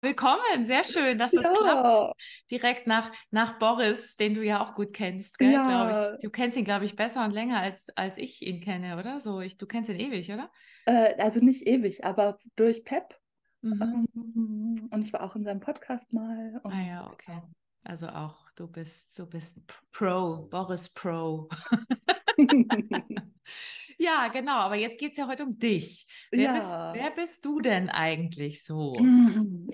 Willkommen, sehr schön, dass es Ja. klappt. Direkt nach, nach Boris, den du ja auch gut kennst, gell, glaube Ja. ich. Du kennst ihn, glaube ich, besser und länger, als, als ich ihn kenne, oder? So, ich, du kennst ihn ewig, oder? Äh, also nicht ewig, aber durch Pep. Mhm. Ähm, und ich war auch in seinem Podcast mal. Und Ah ja, okay. Also auch, du bist, du bist Pro, Boris Pro. Ja, genau, aber jetzt geht es ja heute um dich. Wer bist, Ja. wer bist du denn eigentlich so?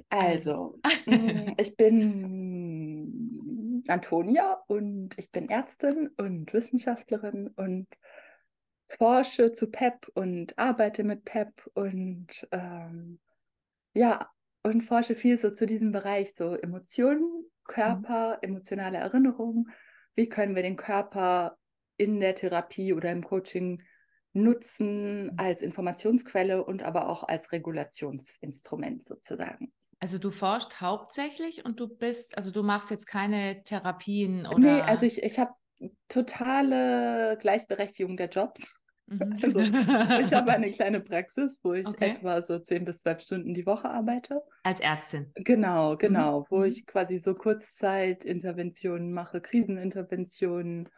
Also, mm, ich bin Antonia und ich bin Ärztin und Wissenschaftlerin und forsche zu PEP und arbeite mit PEP und ähm, ja, und forsche viel so zu diesem Bereich, so Emotionen, Körper, emotionale Erinnerung. Wie können wir den Körper in der Therapie oder im Coaching nutzen als Informationsquelle und aber auch als Regulationsinstrument sozusagen. Also du forschst hauptsächlich und du bist, also du machst jetzt keine Therapien oder. Nee, also ich, ich habe totale Gleichberechtigung der Jobs. Mhm. Also ich habe eine kleine Praxis, wo ich Okay. etwa so 10 bis 12 Stunden die Woche arbeite. Als Ärztin. Genau, genau, wo mhm. ich quasi so Kurzzeitinterventionen mache, Kriseninterventionen,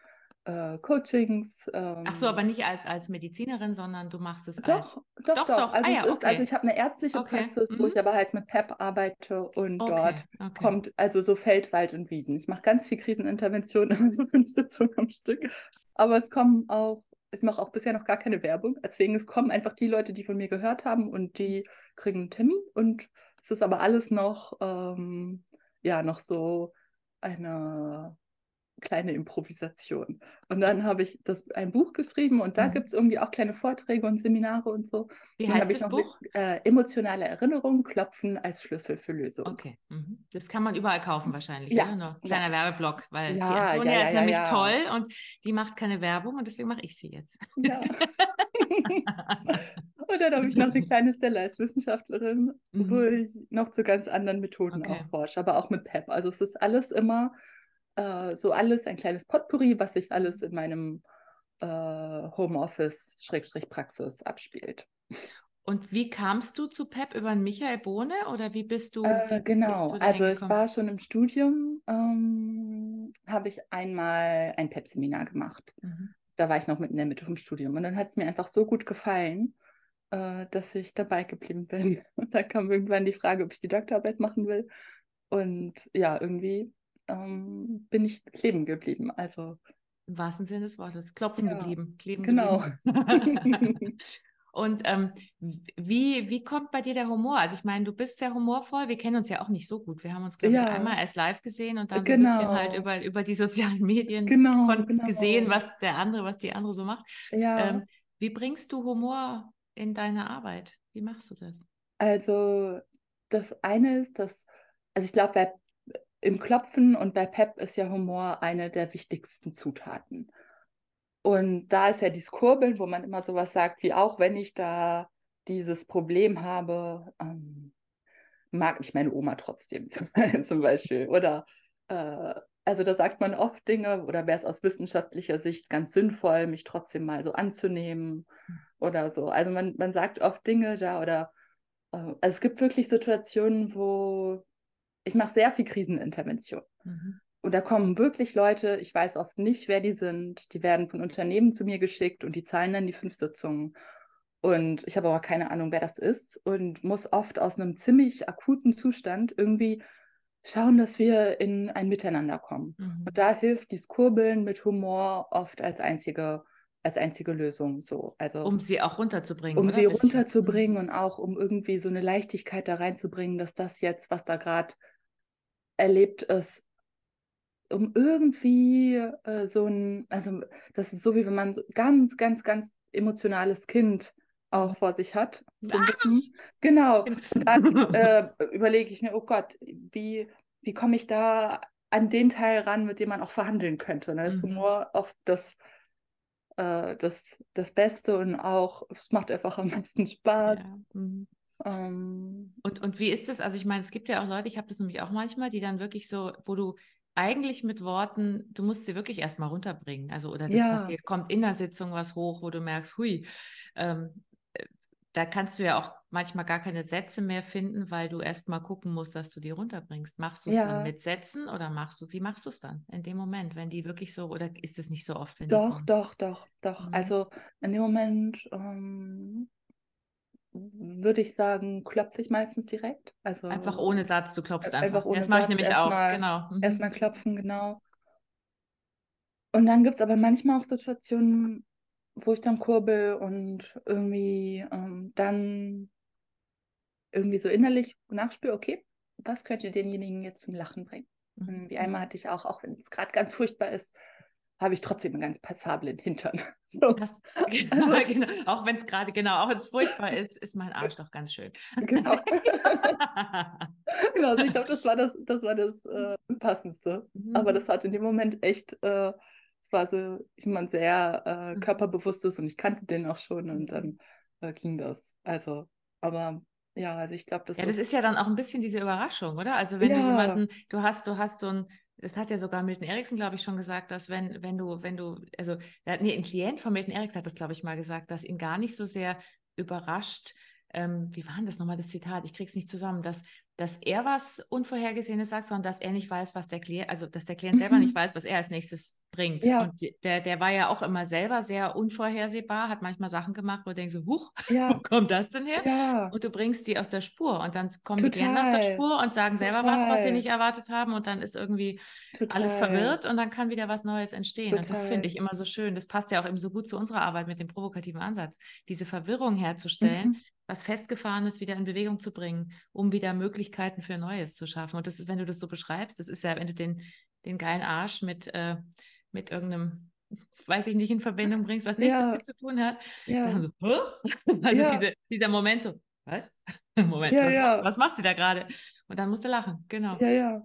äh, Coachings. Ähm, Ach so, aber nicht als, als Medizinerin, sondern du machst es als. Doch, doch, Doch, doch. doch. Also Ah ja, ist, okay. also ich habe eine ärztliche Okay, Praxis, wo mhm. ich aber halt mit PEP arbeite und Okay, dort kommt also so Feld, Wald und Wiesen. Ich mache ganz viel Krisenintervention, also fünf Sitzungen am Stück. Aber es kommen auch, ich mache auch bisher noch gar keine Werbung. Deswegen, es kommen einfach die Leute, die von mir gehört haben und die kriegen einen Termin. Und es ist aber alles noch, ähm, ja, noch so eine kleine Improvisation. Und dann habe ich das ein Buch geschrieben und da Mhm. gibt es irgendwie auch kleine Vorträge und Seminare und so. Wie heißt das Buch? Mit, äh, emotionale Erinnerung, Klopfen als Schlüssel für Lösung. Okay. Mhm. Das kann man überall kaufen wahrscheinlich, Ja, oder? Nur kleiner Werbeblock, weil die Ja, Antonia ja, ja, ist ja, nämlich ja. toll und die macht keine Werbung und deswegen mache ich sie jetzt. Ja. Und dann habe ich noch eine kleine Stelle als Wissenschaftlerin, Mhm. wo ich noch zu ganz anderen Methoden Okay. auch forsche, aber auch mit PEP. Also es ist alles immer äh, so alles ein kleines Potpourri, was sich alles in meinem äh, Homeoffice-Praxis abspielt. Und wie kamst du zu PEP über Michael Bohne oder wie bist du? Äh, wie bist genau, du also ich war schon im Studium, ähm, habe ich einmal ein PEP-Seminar gemacht. Mhm. Da war ich noch mitten in der Mitte vom Studium und dann hat es mir einfach so gut gefallen, äh, dass ich dabei geblieben bin. Und dann kam irgendwann die Frage, ob ich die Doktorarbeit machen will. Und ja, irgendwie ähm, bin ich kleben geblieben. Also Im wahrsten Sinne des Wortes. Klopfen Ja, geblieben, kleben genau. geblieben. Und ähm, wie, wie kommt bei dir der Humor? Also ich meine, du bist sehr humorvoll. Wir kennen uns ja auch nicht so gut. Wir haben uns, glaube ich, Ja. einmal erst live gesehen und dann so ein bisschen Genau. halt über, über die sozialen Medien Genau, genau. gesehen, was der andere, was die andere so macht. Ja, Ähm, wie bringst du Humor in deine Arbeit? Wie machst du das? also das eine ist, dass, also ich glaube, bei im Klopfen und bei Pep ist ja Humor eine der wichtigsten Zutaten. Und da ist ja dieses Kurbeln, wo man immer sowas sagt, wie auch wenn ich da dieses Problem habe, ähm, mag ich meine Oma trotzdem zum, Beispiel. Oder äh, also da sagt man oft Dinge, oder wäre es aus wissenschaftlicher Sicht ganz sinnvoll, mich trotzdem mal so anzunehmen oder so. Also man, man sagt oft Dinge da oder äh, also es gibt wirklich Situationen, wo ich mache sehr viel Krisenintervention. Mhm. Und da kommen wirklich Leute, ich weiß oft nicht, wer die sind. Die werden von Unternehmen zu mir geschickt und die zahlen dann die fünf Sitzungen. Und ich habe aber keine Ahnung, wer das ist und muss oft aus einem ziemlich akuten Zustand irgendwie schauen, dass wir in ein Miteinander kommen. Mhm. Und da hilft dieses Kurbeln mit Humor oft als einzige, als einzige Lösung. So. Also, Um sie auch runterzubringen. um oder? sie runterzubringen Mhm. und auch um irgendwie so eine Leichtigkeit da reinzubringen, dass das jetzt, was da gerade erlebt ist, um irgendwie äh, so ein, also das ist so, wie wenn man so ganz, ganz, ganz emotionales Kind auch vor sich hat. So. Genau. Und dann äh, überlege ich mir, oh Gott, wie, wie komme ich da an den Teil ran, mit dem man auch verhandeln könnte. Und dann ist Mhm. Humor oft das, äh, das, das Beste und auch, es macht einfach am meisten Spaß. Ja. Mhm. Ähm, Und, und wie ist das? Also ich meine, es gibt ja auch Leute, ich habe das nämlich auch manchmal, die dann wirklich so, wo du eigentlich mit Worten, du musst sie wirklich erstmal runterbringen. Also, oder das Ja. passiert, kommt in der Sitzung was hoch, wo du merkst, hui, ähm, äh, da kannst du ja auch manchmal gar keine Sätze mehr finden, weil du erst mal gucken musst, dass du die runterbringst. Machst du es Ja. dann mit Sätzen oder machst du, wie machst du es dann in dem Moment, wenn die wirklich so, oder ist es nicht so oft, wenn Doch, kommen? doch, doch, doch. Mhm. Also in dem Moment ähm, würde ich sagen, klopfe ich meistens direkt. Also Einfach ohne Satz, du klopfst Einfach einfach. das mache ich nämlich auch, mal- genau. Mhm. erstmal klopfen, genau. Und dann gibt es aber manchmal auch Situationen, wo ich dann kurbel und irgendwie ähm, dann irgendwie so innerlich nachspüre, okay, was könnte denjenigen jetzt zum Lachen bringen? Mhm. Wie einmal hatte ich auch, auch wenn es gerade ganz furchtbar ist, habe ich trotzdem einen ganz passablen Hintern. So, Hast, Also- genau, auch wenn es gerade, genau, auch wenn es furchtbar ist, ist mein Arsch doch ganz schön. genau. genau, also ich glaube, das war das, das war das äh, Passendste. Aber Mhm. das hat in dem Moment echt, äh, es war so jemand sehr äh, Mhm. körperbewusstes und ich kannte den auch schon und dann äh, ging das. Also, aber ja, also ich glaube, das Ja, das ist ja dann auch ein bisschen diese Überraschung, oder? Also wenn du Ja. jemanden, du hast, du hast so ein, das hat ja sogar Milton Erickson, glaube ich, schon gesagt, dass wenn, wenn du, wenn du, also, nee, ein Klient von Milton Erickson hat das, glaube ich, mal gesagt, dass ihn gar nicht so sehr überrascht, ähm, wie war denn das nochmal, das Zitat? Ich krieg's nicht zusammen, dass, dass er was Unvorhergesehenes sagt, sondern dass er nicht weiß, was der Klient, also dass der Klient selber Mhm. nicht weiß, was er als nächstes bringt. Ja. Und der, der war ja auch immer selber sehr unvorhersehbar, hat manchmal Sachen gemacht, wo du denkst huch, Ja, wo kommt das denn her? ja, Und du bringst die aus der Spur und dann kommen die Klienten aus der Total. Spur und sagen selber was, was sie Total. nicht erwartet haben und dann ist irgendwie alles total. verwirrt und dann kann wieder was Neues entstehen. Und das Total. finde ich immer so schön. Das passt ja auch eben so gut zu unserer Arbeit mit dem provokativen Ansatz, diese Verwirrung herzustellen, Mhm. Was Festgefahrenes wieder in Bewegung zu bringen, um wieder Möglichkeiten für Neues zu schaffen. Und das ist, wenn du das so beschreibst, das ist ja, wenn du den, den geilen Arsch mit, äh, mit irgendeinem, weiß ich nicht, in Verbindung bringst, was nichts Ja. damit zu tun hat, Ja, dann so? Also Ja. diese, dieser Moment so, was? Moment, Ja, was, ja. Macht, was macht sie da gerade? Und dann musst du lachen, genau. ja, ja.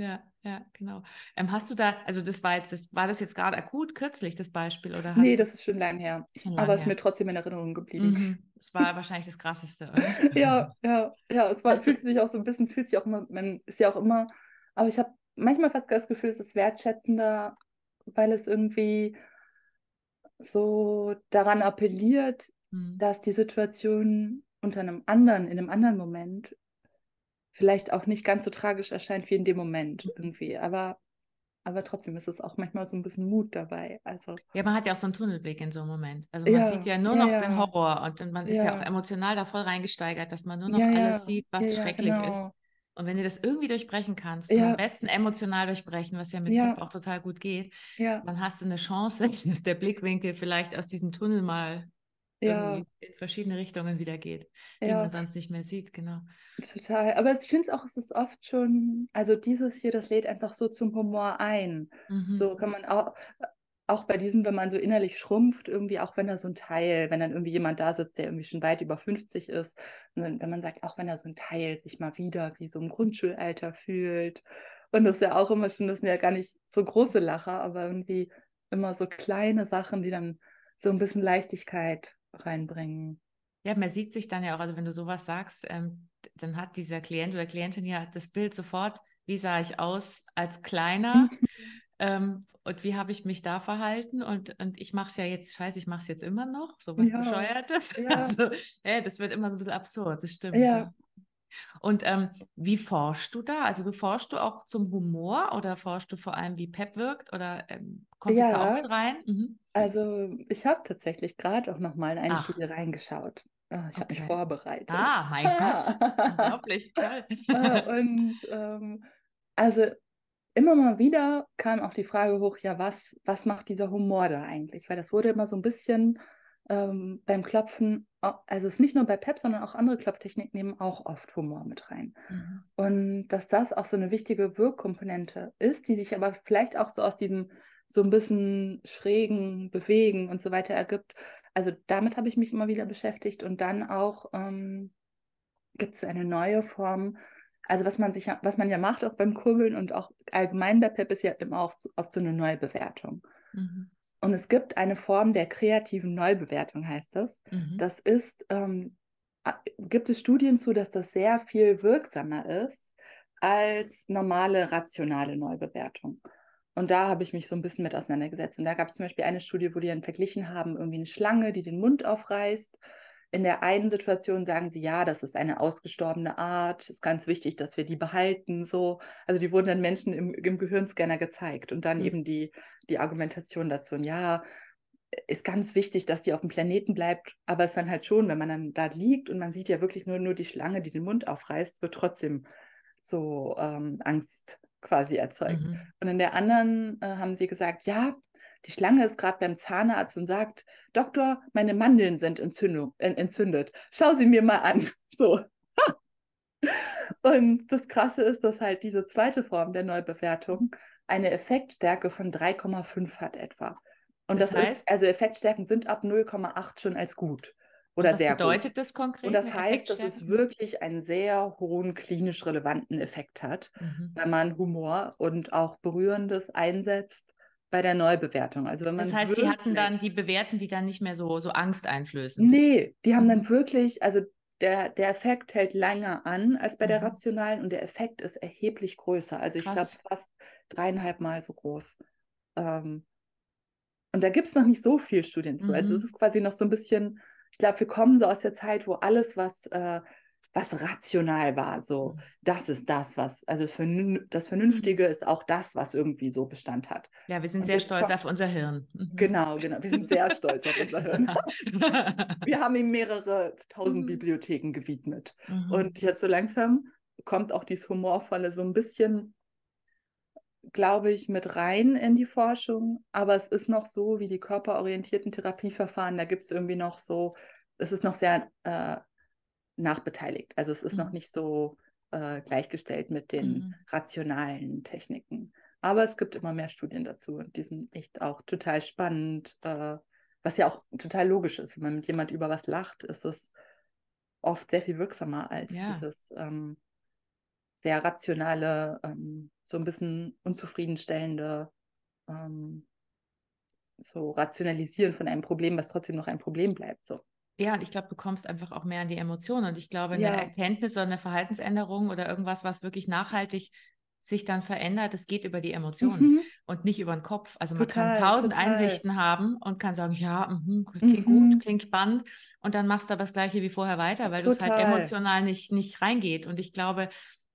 Ja, ja, genau. Ähm, hast du da, also das war jetzt, das, war das jetzt gerade akut kürzlich, das Beispiel, oder hast Nee, das ist schon lang her. schon Aber lange es ist mir trotzdem in Erinnerung geblieben. Mhm. Das war wahrscheinlich das Krasseste, oder? Ja, ja, ja. Es war, Hast du- fühlt sich auch so ein bisschen, fühlt sich auch immer, man ist ja auch immer, aber ich habe manchmal fast das Gefühl, es ist wertschätzender, weil es irgendwie so daran appelliert, Mhm. dass die Situation unter einem anderen, in einem anderen Moment vielleicht auch nicht ganz so tragisch erscheint wie in dem Moment irgendwie. Aber, aber trotzdem ist es auch manchmal so ein bisschen Mut dabei. Also, Ja, man hat ja auch so einen Tunnelblick in so einem Moment. Also man Ja, sieht ja nur ja, noch den ja. Horror und man ist ja auch emotional da voll reingesteigert, dass man nur noch alles sieht, was schrecklich ist. genau. Und wenn du das irgendwie durchbrechen kannst, Ja. am besten emotional durchbrechen, was ja mit Ja. Pip auch total gut geht, Ja, dann hast du eine Chance, dass der Blickwinkel vielleicht aus diesem Tunnel mal ja, irgendwie in verschiedene Richtungen wieder geht, die ja. man sonst nicht mehr sieht, genau. Total. Aber ich finde es auch, es ist oft schon, also dieses hier, das lädt einfach so zum Humor ein. Mhm. So kann man auch, auch bei diesem, wenn man so innerlich schrumpft, irgendwie, auch wenn da so ein Teil, wenn dann irgendwie jemand da sitzt, der irgendwie schon weit über 50 ist, wenn, wenn man sagt, auch wenn da so ein Teil sich mal wieder wie so im Grundschulalter fühlt. Und das ist ja auch immer schon, das sind ja gar nicht so große Lacher, aber irgendwie immer so kleine Sachen, die dann so ein bisschen Leichtigkeit reinbringen. Ja, man sieht sich dann ja auch, also wenn du sowas sagst, ähm, dann hat dieser Klient oder Klientin ja das Bild sofort, wie sah ich aus als Kleiner ähm, und wie habe ich mich da verhalten und, und ich mache es ja jetzt, scheiße, ich mache es jetzt immer noch, so was Ja, Bescheuertes. ja. Also, äh, das wird immer so ein bisschen absurd, das stimmt. Ja. Und ähm, wie forschst du da? Also du forschst du auch zum Humor oder forschst du vor allem, wie Pep wirkt oder ähm, kommt es da auch Ja. mit rein? Mhm. Also, ich habe tatsächlich gerade auch noch mal in eine Ach. Studie reingeschaut. Ah, ich habe mich Okay. vorbereitet. Ah, mein Gott, unglaublich, toll. Äh, und ähm, also immer mal wieder kam auch die Frage hoch, ja, was, was macht dieser Humor da eigentlich? Weil das wurde immer so ein bisschen ähm, beim Klopfen, also es ist nicht nur bei PEP, sondern auch andere Klopftechniken nehmen auch oft Humor mit rein. Mhm. Und dass das auch so eine wichtige Wirkkomponente ist, die sich aber vielleicht auch so aus diesem so ein bisschen schrägen Bewegen und so weiter ergibt. Also damit habe ich mich immer wieder beschäftigt und dann auch ähm, gibt es eine neue Form. Also was man sich, ja- was man ja macht auch beim Kurbeln und auch allgemein bei PEP ist ja immer auch so- oft so eine Neubewertung. Mhm. Und es gibt eine Form der kreativen Neubewertung, heißt das. Mhm. Das ist, ähm, gibt es Studien zu, dass das sehr viel wirksamer ist als normale rationale Neubewertung. Und da habe ich mich so ein bisschen mit auseinandergesetzt. Und da gab es zum Beispiel eine Studie, wo die dann verglichen haben, irgendwie eine Schlange, die den Mund aufreißt, in der einen Situation sagen sie, ja, das ist eine ausgestorbene Art, ist ganz wichtig, dass wir die behalten, so. Also die wurden dann Menschen im, im Gehirnscanner gezeigt und dann mhm. eben die, die Argumentation dazu. Und ja, ist ganz wichtig, dass die auf dem Planeten bleibt, aber es ist dann halt schon, wenn man dann da liegt und man sieht ja wirklich nur, nur die Schlange, die den Mund aufreißt, wird trotzdem so ähm, Angst quasi erzeugt. Mhm. Und in der anderen äh, haben sie gesagt, ja, die Schlange ist gerade beim Zahnarzt und sagt, Doktor, meine Mandeln sind Entzündung, äh, entzündet. Schau sie mir mal an. So. und das Krasse ist, dass halt diese zweite Form der Neubewertung eine Effektstärke von 3,5 hat etwa. Und das, das heißt, ist, also Effektstärken sind ab 0,8 schon als gut oder was sehr gut. Was bedeutet das konkret? Und das heißt, dass es wirklich einen sehr hohen klinisch relevanten Effekt hat, mhm. wenn man Humor und auch Berührendes einsetzt bei der Neubewertung. Also wenn man das heißt, die hatten dann, die bewerten die dann nicht mehr so, so angsteinflößend? Nee, die haben mhm. dann wirklich, also der, der Effekt hält länger an als bei mhm. der rationalen und der Effekt ist erheblich größer. Also ich glaube fast dreieinhalb Mal so groß. Ähm, und da gibt es noch nicht so viel Studien zu. Also es mhm. ist quasi noch so ein bisschen, ich glaube, wir kommen so aus der Zeit, wo alles, was äh, was rational war. So, mhm. das ist das, was, also das, Vernün das Vernünftige ist auch das, was irgendwie so Bestand hat. Ja, wir sind und sehr stolz auf unser Hirn. Mhm. Genau, genau. Wir sind sehr stolz auf unser Hirn. wir haben ihm mehrere tausend mhm. Bibliotheken gewidmet. Mhm. Und jetzt so langsam kommt auch dieses Humorvolle so ein bisschen, glaube ich, mit rein in die Forschung. Aber es ist noch so wie die körperorientierten Therapieverfahren. Da gibt es irgendwie noch so, es ist noch sehr äh, nachbeteiligt. Also es ist mhm. noch nicht so äh, gleichgestellt mit den mhm. rationalen Techniken. Aber es gibt immer mehr Studien dazu und die sind echt auch total spannend, äh, was ja auch total logisch ist. Wenn man mit jemand über was lacht, ist es oft sehr viel wirksamer als ja. dieses ähm, sehr rationale, ähm, so ein bisschen unzufriedenstellende, ähm, so Rationalisieren von einem Problem, was trotzdem noch ein Problem bleibt. So. Ja, und ich glaube, du kommst einfach auch mehr an die Emotionen. Und ich glaube, eine ja. Erkenntnis oder eine Verhaltensänderung oder irgendwas, was wirklich nachhaltig sich dann verändert, es geht über die Emotionen mhm. und nicht über den Kopf. Also man total, kann tausend total. Einsichten haben und kann sagen, ja, mh, klingt mhm. gut, klingt spannend. Und dann machst du aber das Gleiche wie vorher weiter, weil du es halt emotional nicht, nicht reingeht. Und ich glaube,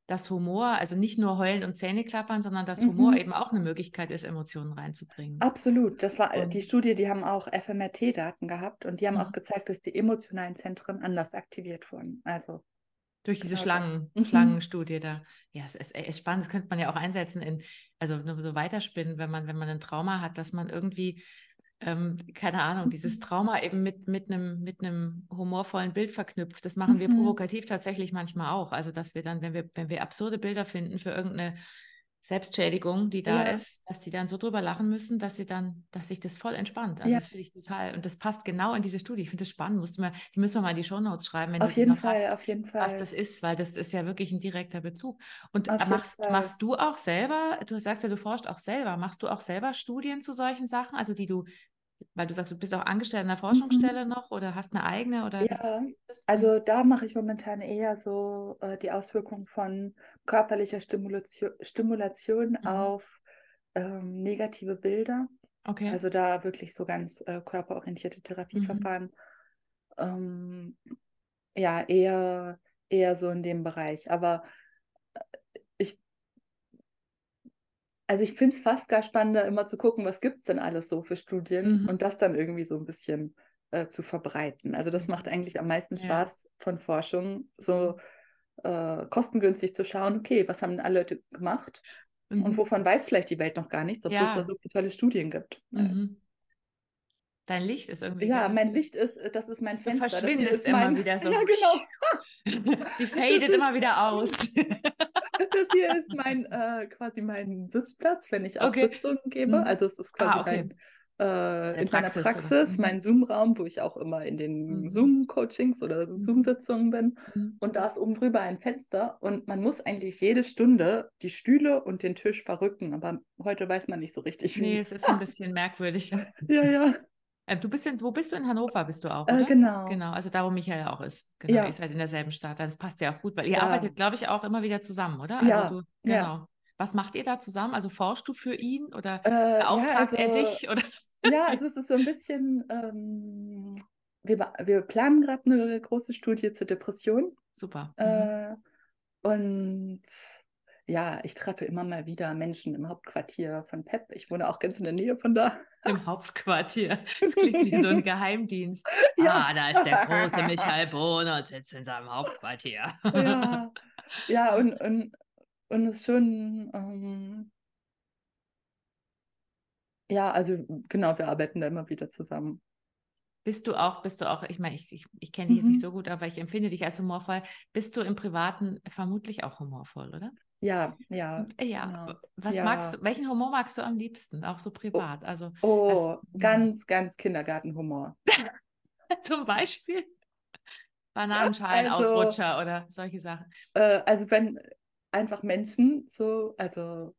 dass Humor, also nicht nur heulen und Zähne klappern, sondern dass Humor mhm. eben auch eine Möglichkeit ist, Emotionen reinzubringen. Absolut. Das war und, die Studie, die haben auch FMRT-Daten gehabt und die haben mhm. auch gezeigt, dass die emotionalen Zentren anders aktiviert wurden. Also durch diese genau Schlangen, mhm. Schlangenstudie da. Ja, es ist, ist, spannend. Das könnte man ja auch einsetzen in, also nur so weiterspinnen, wenn man, wenn man ein Trauma hat, dass man irgendwie ähm, keine Ahnung, dieses mhm. Trauma eben mit, mit, einem, mit einem humorvollen Bild verknüpft. Das machen wir mhm. provokativ tatsächlich manchmal auch. Also, dass wir dann, wenn wir, wenn wir absurde Bilder finden für irgendeine Selbstschädigung, die da ja. ist, dass die dann so drüber lachen müssen, dass sie dann, dass sich das voll entspannt. Also ja. das finde ich total, und das passt genau in diese Studie. Ich finde das spannend. Musst mal, die müssen wir mal in die Shownotes schreiben, wenn auf du jeden Fall, hast, auf jeden Fall. was das ist, weil das ist ja wirklich ein direkter Bezug. Und machst, machst du auch selber, du sagst ja, du forschst auch selber, machst du auch selber Studien zu solchen Sachen, also die du weil du sagst, du bist auch angestellt in der Forschungsstelle mhm. noch oder hast eine eigene oder ja, also da mache ich momentan eher so äh, die Auswirkungen von körperlicher Stimulation, Stimulation mhm. auf ähm, negative Bilder. Okay. Also da wirklich so ganz äh, körperorientierte Therapieverfahren. Mhm. Ähm, ja, eher, eher so in dem Bereich. Aber also ich finde es fast gar spannender, immer zu gucken, was gibt es denn alles so für Studien mhm. und das dann irgendwie so ein bisschen äh, zu verbreiten. Also das macht eigentlich am meisten Spaß ja. von Forschung, so äh, kostengünstig zu schauen, okay, was haben denn alle Leute gemacht mhm. und wovon weiß vielleicht die Welt noch gar nichts, obwohl ja. es da so viele tolle Studien gibt. Mhm. Dein Licht ist irgendwie. Ja, mein Licht ist, das ist mein Fenster. Du verschwindest immer mein... wieder so. Ja, genau. Sie fadet immer wieder aus. das hier ist mein äh, quasi mein Sitzplatz, wenn ich auch okay. Sitzungen gebe. Mhm. Also es ist quasi ah, okay. mein äh, in Praxis, meiner Praxis, mhm. mein Zoom-Raum, wo ich auch immer in den mhm. Zoom-Coachings oder mhm. Zoom-Sitzungen bin. Mhm. Und da ist oben drüber ein Fenster und man muss eigentlich jede Stunde die Stühle und den Tisch verrücken, aber heute weiß man nicht so richtig wie. Nee, es ist ein bisschen merkwürdig. ja, ja. Äh, du bist in, wo bist du in Hannover? Bist du auch, äh, oder? Genau. Genau, also da, wo Michael auch ist. Genau, ja. ihr seid in derselben Stadt. Das passt ja auch gut, weil ihr ja. arbeitet, glaube ich, auch immer wieder zusammen, oder? Also ja. Du, genau. Ja. Was macht ihr da zusammen? Also forschst du für ihn oder äh, beauftragt ja, also, er dich? Oder? Ja, also es ist so ein bisschen, ähm, wir, wir planen gerade eine große Studie zur Depression. Super. Mhm. Äh, und ja, ich treffe immer mal wieder Menschen im Hauptquartier von PEP. Ich wohne auch ganz in der Nähe von da. Im Hauptquartier. Das klingt wie so ein Geheimdienst. Ja. Ah, da ist der große Michael Bohner und sitzt in seinem Hauptquartier. Ja, ja und, und, und es ist schon, ähm, ja, also genau, wir arbeiten da immer wieder zusammen. Bist du auch, bist du auch, ich meine, ich, ich, ich kenne dich mhm. jetzt nicht mhm. so gut, aber ich empfinde dich als humorvoll. Bist du im Privaten vermutlich auch humorvoll, oder? Ja, ja. Ja. ja. Was ja. magst du, welchen Humor magst du am liebsten, auch so privat? Oh, also, oh, was, ganz, ganz Kindergartenhumor. Zum Beispiel? Bananenschalen-Ausrutscher also, oder solche Sachen. Äh, also wenn einfach Menschen so, also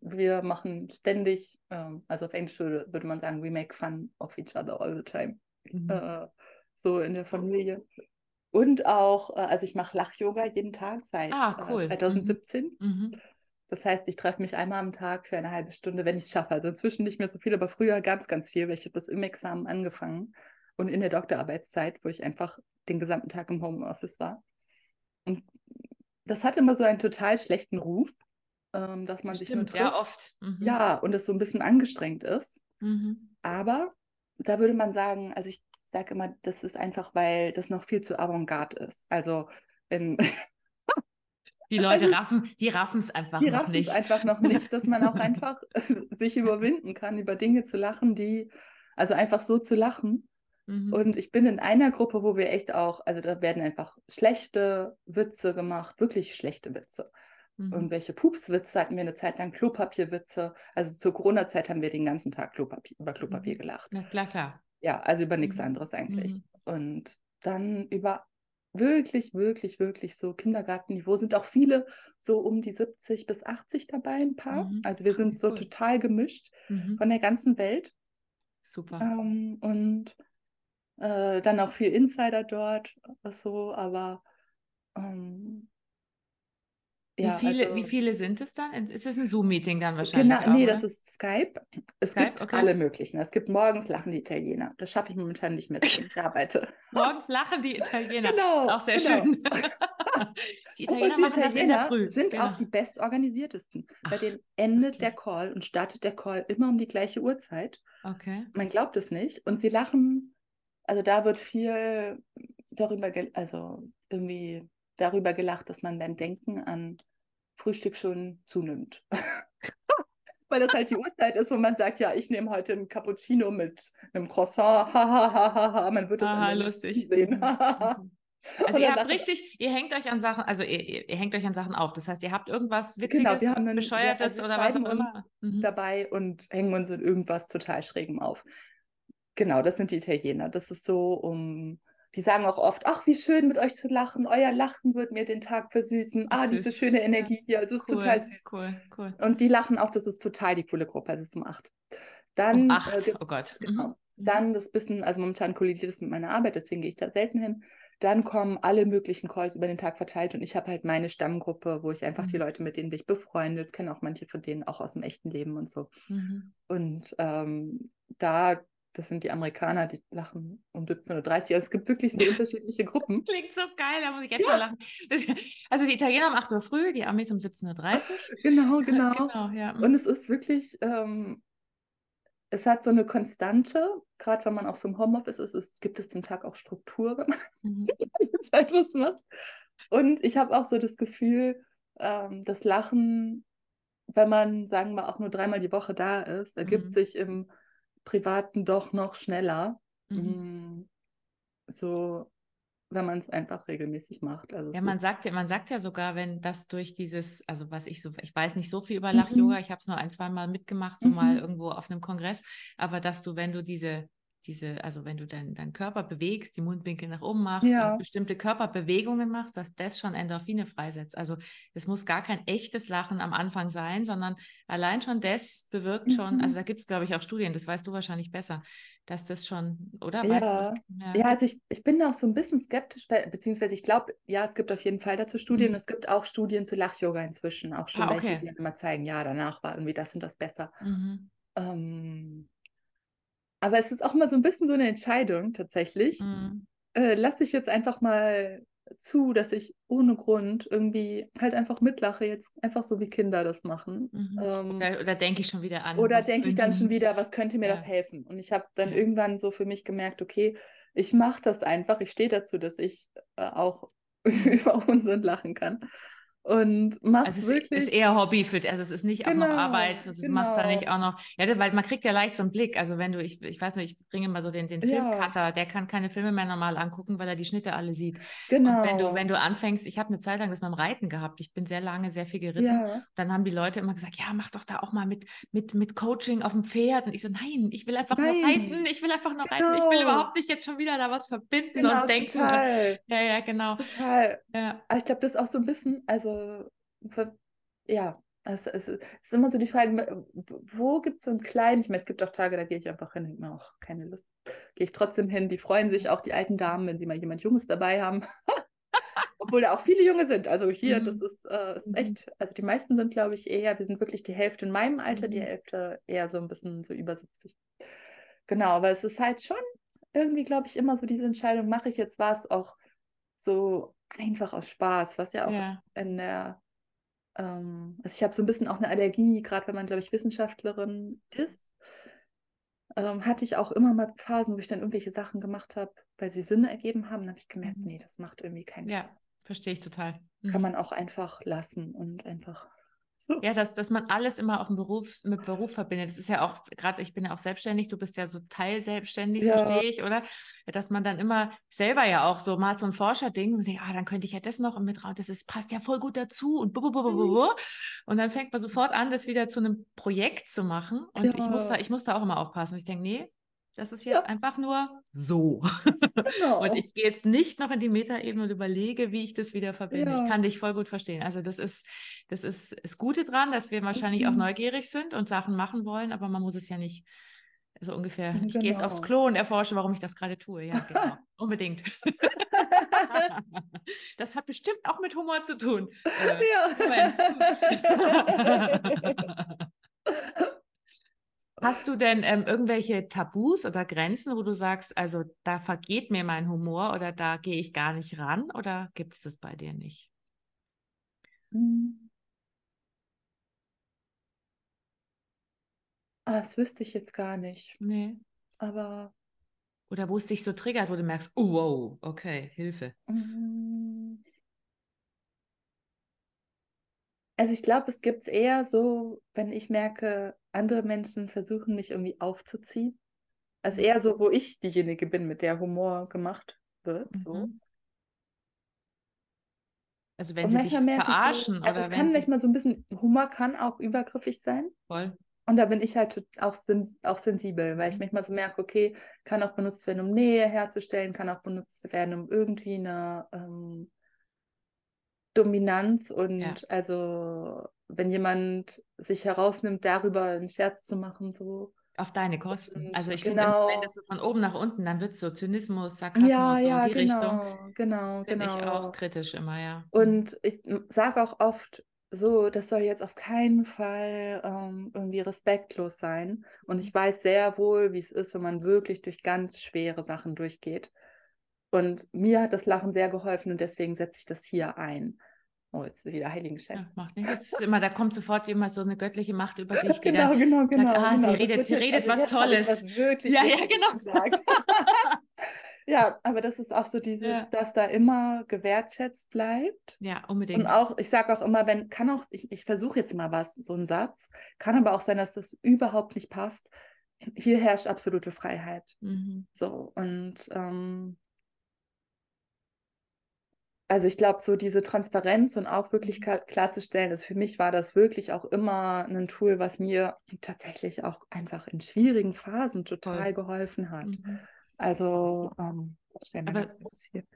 wir machen ständig, ähm, also auf Englisch würde, würde, man sagen, we make fun of each other all the time. Mhm. Äh, so in der Familie. Und auch, äh, also ich mache Lach-Yoga jeden Tag seit ah, cool. äh, 2017. Mhm. mhm. Das heißt, ich treffe mich einmal am Tag für eine halbe Stunde, wenn ich es schaffe. Also inzwischen nicht mehr so viel, aber früher ganz, ganz viel, weil ich habe das im Examen angefangen und in der Doktorarbeitszeit, wo ich einfach den gesamten Tag im Homeoffice war. Und das hat immer so einen total schlechten Ruf, ähm, dass man Stimmt, sich nur trifft. ja oft. Mhm. Ja, und es so ein bisschen angestrengt ist. Mhm. Aber da würde man sagen, also ich sage immer, das ist einfach, weil das noch viel zu avantgarde ist. Also wenn die Leute also, raffen, die raffen es einfach die noch nicht. Einfach noch nicht, dass man auch einfach sich überwinden kann, über Dinge zu lachen, die, also einfach so zu lachen. Mhm. Und ich bin in einer Gruppe, wo wir echt auch, also da werden einfach schlechte Witze gemacht, wirklich schlechte Witze. Mhm. Irgendwelche Pupswitze hatten wir eine Zeit lang, Klopapierwitze. Also zur Corona-Zeit haben wir den ganzen Tag Klopapier, über Klopapier mhm. gelacht. Na klar, klar. Ja, also über nichts mhm. anderes eigentlich. Mhm. Und dann über wirklich, wirklich, wirklich so Kindergartenniveau sind auch viele so um die 70 bis 80 dabei, ein paar. Mhm. Also wir sind so cool. total gemischt mhm. von der ganzen Welt. Super. Ähm, und äh, dann auch viel Insider dort, so, aber ähm, wie, ja, viele, also, wie viele sind es dann? Ist es ein Zoom-Meeting dann wahrscheinlich? Genau, auch, nee, oder? das ist Skype. Es Skype? gibt okay. alle möglichen. Es gibt morgens lachen die Italiener. Das schaffe ich momentan nicht mehr, wenn ich arbeite. morgens lachen die Italiener. Genau. Das ist auch sehr genau. schön. die Italiener, die machen Italiener das in der Früh. sind genau. auch die bestorganisiertesten. Bei denen endet wirklich? der Call und startet der Call immer um die gleiche Uhrzeit. Okay. Man glaubt es nicht. Und sie lachen, also da wird viel darüber, also irgendwie darüber gelacht, dass man beim Denken an Frühstück schon zunimmt. Weil das halt die Uhrzeit ist, wo man sagt, ja, ich nehme heute ein Cappuccino mit einem Croissant. Hahaha, man wird das Aha, lustig. sehen. Mhm. also ihr habt richtig, ihr hängt euch an Sachen, also ihr, ihr, hängt euch an Sachen auf. Das heißt, ihr habt irgendwas genau, Witziges, genau, einen, Bescheuertes ja, also oder was auch immer mhm. dabei und hängen uns in irgendwas total Schrägem auf. Genau, das sind die Italiener. Das ist so um die sagen auch oft, ach, wie schön mit euch zu lachen, euer Lachen wird mir den Tag versüßen. Ah, süß. diese schöne Energie hier, also es cool, ist total süß. Cool, cool. Und die lachen auch, das ist total die coole Gruppe, also es ist um acht. Dann, um acht, äh, oh Gott. Genau. Mhm. Dann das bisschen, also momentan kollidiert es mit meiner Arbeit, deswegen gehe ich da selten hin. Dann kommen alle möglichen Calls über den Tag verteilt und ich habe halt meine Stammgruppe, wo ich einfach mhm. die Leute, mit denen bin ich befreundet, kenne auch manche von denen auch aus dem echten Leben und so. Mhm. Und ähm, da das sind die Amerikaner, die lachen um 17.30 Uhr. Also es gibt wirklich so unterschiedliche Gruppen. Das klingt so geil, da muss ich jetzt ja. schon lachen. Also die Italiener um 8 Uhr früh, die Amis um 17.30 Uhr. Genau, genau. genau ja. Und es ist wirklich, ähm, es hat so eine Konstante, gerade wenn man auch so im Homeoffice ist, es gibt es den Tag auch Struktur, wenn man mhm. Zeit was macht. Und ich habe auch so das Gefühl, ähm, das Lachen, wenn man, sagen wir, auch nur dreimal die Woche da ist, ergibt mhm. sich im Privaten doch noch schneller. Mhm. Mm, so, wenn man es einfach regelmäßig macht. Also ja, man sagt ja, man sagt ja sogar, wenn das durch dieses, also was ich so, ich weiß nicht so viel über Lach-Yoga, mhm. ich habe es nur ein, zwei Mal mitgemacht, so mhm. mal irgendwo auf einem Kongress, aber dass du, wenn du diese diese, also wenn du deinen dein Körper bewegst, die Mundwinkel nach oben machst ja. und bestimmte Körperbewegungen machst, dass das schon Endorphine freisetzt. Also es muss gar kein echtes Lachen am Anfang sein, sondern allein schon das bewirkt mhm. schon, also mhm. da gibt es, glaube ich, auch Studien, das weißt du wahrscheinlich besser, dass das schon, oder? Ja, weißt du, ja, ja also ich, ich bin auch so ein bisschen skeptisch, beziehungsweise ich glaube, ja, es gibt auf jeden Fall dazu Studien. Mhm. Es gibt auch Studien zu Lach-Yoga inzwischen, auch schon ah, okay. welche, die immer zeigen, ja, danach war irgendwie das und das besser. Mhm. Ähm, aber es ist auch mal so ein bisschen so eine Entscheidung tatsächlich. Mhm. Äh, lasse ich jetzt einfach mal zu, dass ich ohne Grund irgendwie halt einfach mitlache, jetzt einfach so wie Kinder das machen. Mhm. Ähm, Oder, oder denke ich schon wieder an. oder denke ich dann schon wieder, was könnte mir Ja. das helfen? Und ich habe dann Ja. irgendwann so für mich gemerkt, okay, ich mache das einfach, ich stehe dazu, dass ich äh, auch über Unsinn lachen kann. Und mache Also es wirklich. ist eher Hobby für, also es ist nicht auch noch Genau, Arbeit, du machst da nicht genau. auch noch, ja, weil man kriegt ja leicht so einen Blick, also wenn du, ich, ich weiß nicht, ich bringe mal so den, den Ja. Filmcutter, der kann keine Filme mehr normal angucken, weil er die Schnitte alle sieht. genau. Und wenn du, wenn du anfängst, ich habe eine Zeit lang das beim Reiten gehabt, ich bin sehr lange, sehr viel geritten, ja, dann haben die Leute immer gesagt, ja, mach doch da auch mal mit, mit, mit Coaching auf dem Pferd. Und ich so, nein, ich will einfach Nein. nur reiten, ich will einfach nur reiten, ich will Genau. überhaupt nicht jetzt schon wieder da was verbinden genau, und denken. Und, total, ja, ja, genau. total. Ja. Aber ich glaube, das ist auch so ein bisschen, also, ver- ja, es, es, ist immer so die Frage, wo gibt es so einen kleinen, ich meine, es gibt auch Tage, da gehe ich einfach hin, denke mir auch keine Lust, gehe ich trotzdem hin, die freuen sich auch, die alten Damen, wenn sie mal jemand Junges dabei haben. Obwohl da auch viele Junge sind. Also hier, Mhm. das ist, äh, ist Mhm. echt, also die meisten sind, glaube ich, eher, wir sind wirklich die Hälfte in meinem Alter, die Mhm. Hälfte eher so ein bisschen so über 70. Genau, aber es ist halt schon irgendwie, glaube ich, immer so diese Entscheidung, mache ich jetzt was auch so einfach aus Spaß, was ja auch Ja. in der, ähm, also ich habe so ein bisschen auch eine Allergie, gerade wenn man, glaube ich, Wissenschaftlerin ist, ähm, hatte ich auch immer mal Phasen, wo ich dann irgendwelche Sachen gemacht habe, weil sie Sinn ergeben haben, dann habe ich gemerkt, Mhm. nee, das macht irgendwie keinen Ja, Spaß. verstehe ich total. Kann Mhm. man auch einfach lassen und einfach so. Ja, dass, dass man alles immer auf den Beruf, mit Beruf verbindet. Das ist ja auch, gerade ich bin ja auch selbstständig, du bist ja so teilselbstständig, Ja. verstehe ich, oder? Dass man dann immer selber ja auch so mal so ein Forskerding und denkt, ah, dann könnte ich ja das noch mit raus, das ist, passt ja voll gut dazu und bu, bu, bu, bu, bu, bu. Und dann fängt man sofort an, das wieder zu einem Projekt zu machen. Und ich muss da, Ja. ich muss da auch immer aufpassen. Ich denke, nee, das ist jetzt Ja. einfach nur so. Genau. Und ich gehe jetzt nicht noch in die Metaebene und überlege, wie ich das wieder verbinde. Ich Ja. kann dich voll gut verstehen. Also das ist, das ist das Gute dran, dass wir wahrscheinlich auch Mhm. neugierig sind und Sachen machen wollen, aber man muss es ja nicht so ungefähr, ich gehe jetzt aufs Genau. Klo und erforsche, warum ich das gerade tue. Ja, genau. Unbedingt. das hat bestimmt auch mit Humor zu tun. Äh, ja. Hast du denn ähm, irgendwelche Tabus oder Grenzen, wo du sagst, also da vergeht mir mein Humor oder da gehe ich gar nicht ran oder gibt es das bei dir nicht? Hm. Ah, das wüsste ich jetzt gar nicht. Nee. Aber Oder wo es dich so triggert, wo du merkst, oh, wow, okay, Hilfe. mm, also ich glaube, es gibt es eher so, wenn ich merke, andere Menschen versuchen mich irgendwie aufzuziehen. Also Mhm. eher so, wo ich diejenige bin, mit der Humor gemacht wird. So. Mhm. Also wenn Und sie dich verarschen so, also oder es kann sie manchmal so ein bisschen, Humor kann auch übergriffig sein. voll. Und da bin ich halt auch, auch sensibel, weil ich Mhm. manchmal so merke, okay, kann auch benutzt werden, um Nähe herzustellen, kann auch benutzt werden, um irgendwie eine ähm, Dominanz und Ja. also wenn jemand sich herausnimmt, darüber einen Scherz zu machen, so. Auf deine Kosten. Und Also ich finde, immer, wenn genau. das so von oben nach unten, dann wird es so Zynismus, Sarkasmus, Ja, so ja, in die Richtung. genau, Das genau, finde ich auch genau. kritisch immer, ja. Und ich sage auch oft so, das soll jetzt auf keinen Fall ähm, irgendwie respektlos sein. Und ich weiß sehr wohl, wie es ist, wenn man wirklich durch ganz schwere Sachen durchgeht. Und mir hat das Lachen sehr geholfen und deswegen setze ich das hier ein. Oh, jetzt wieder Heiligenschein. Ja, macht nichts. Das ist immer, da kommt sofort immer so eine göttliche Macht über dich, Genau, dann genau, genau. ah, sie genau. Das redet- sie redet also was Tolles. was wirklich Ja, ja, genau. gesagt. ja, aber das ist auch so dieses, Ja. dass da immer gewertschätzt bleibt. ja, Und unbedingt. auch, ich sage auch immer, wenn, kann auch, ich, ich versuche jetzt mal was, so einen Satz, kann aber auch sein, dass das überhaupt nicht passt. Hier herrscht absolute Freiheit. Mhm. So, und ähm, also ich glaube, so diese Transparenz und auch wirklich Mhm. klar, klarzustellen, dass für mich war das wirklich auch immer ein Tool, was mir tatsächlich auch einfach in schwierigen Phasen total Voll. geholfen hat. Mhm. Also, ähm, Aber-.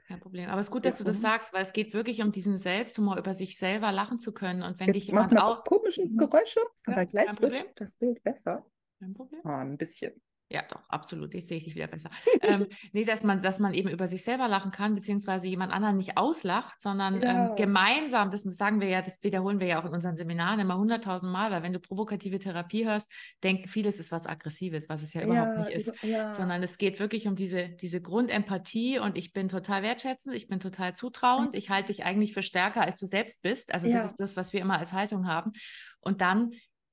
Kein Problem. Aber es ist gut, dass du das sagst, weil es geht wirklich um diesen Selbsthumor, über sich selber lachen zu können. Und wenn dich Jetzt jemand man auch. komischen Mhm. Geräusche, Ja, aber gleich kein wird Problem. das Bild besser. Kein Problem. Ah, ein bisschen. Ja, doch, absolut. Jetzt sehe ich dich wieder besser. ähm, nee, dass man, dass man eben über sich selber lachen kann, beziehungsweise jemand anderen nicht auslacht, sondern ja. ähm, gemeinsam, das sagen wir ja, das wiederholen wir ja auch in unseren Seminaren immer hunderttausend Mal, weil wenn du provokative Therapie hörst, denken vieles ist was Aggressives, was es ja überhaupt ja, nicht ist. Ja. Sondern es geht wirklich um diese, diese Grundempathie und ich bin total wertschätzend, ich bin total zutrauend, ich halte dich eigentlich für stärker, als du selbst bist. Also das ist das, was wir immer als Haltung haben. Und dann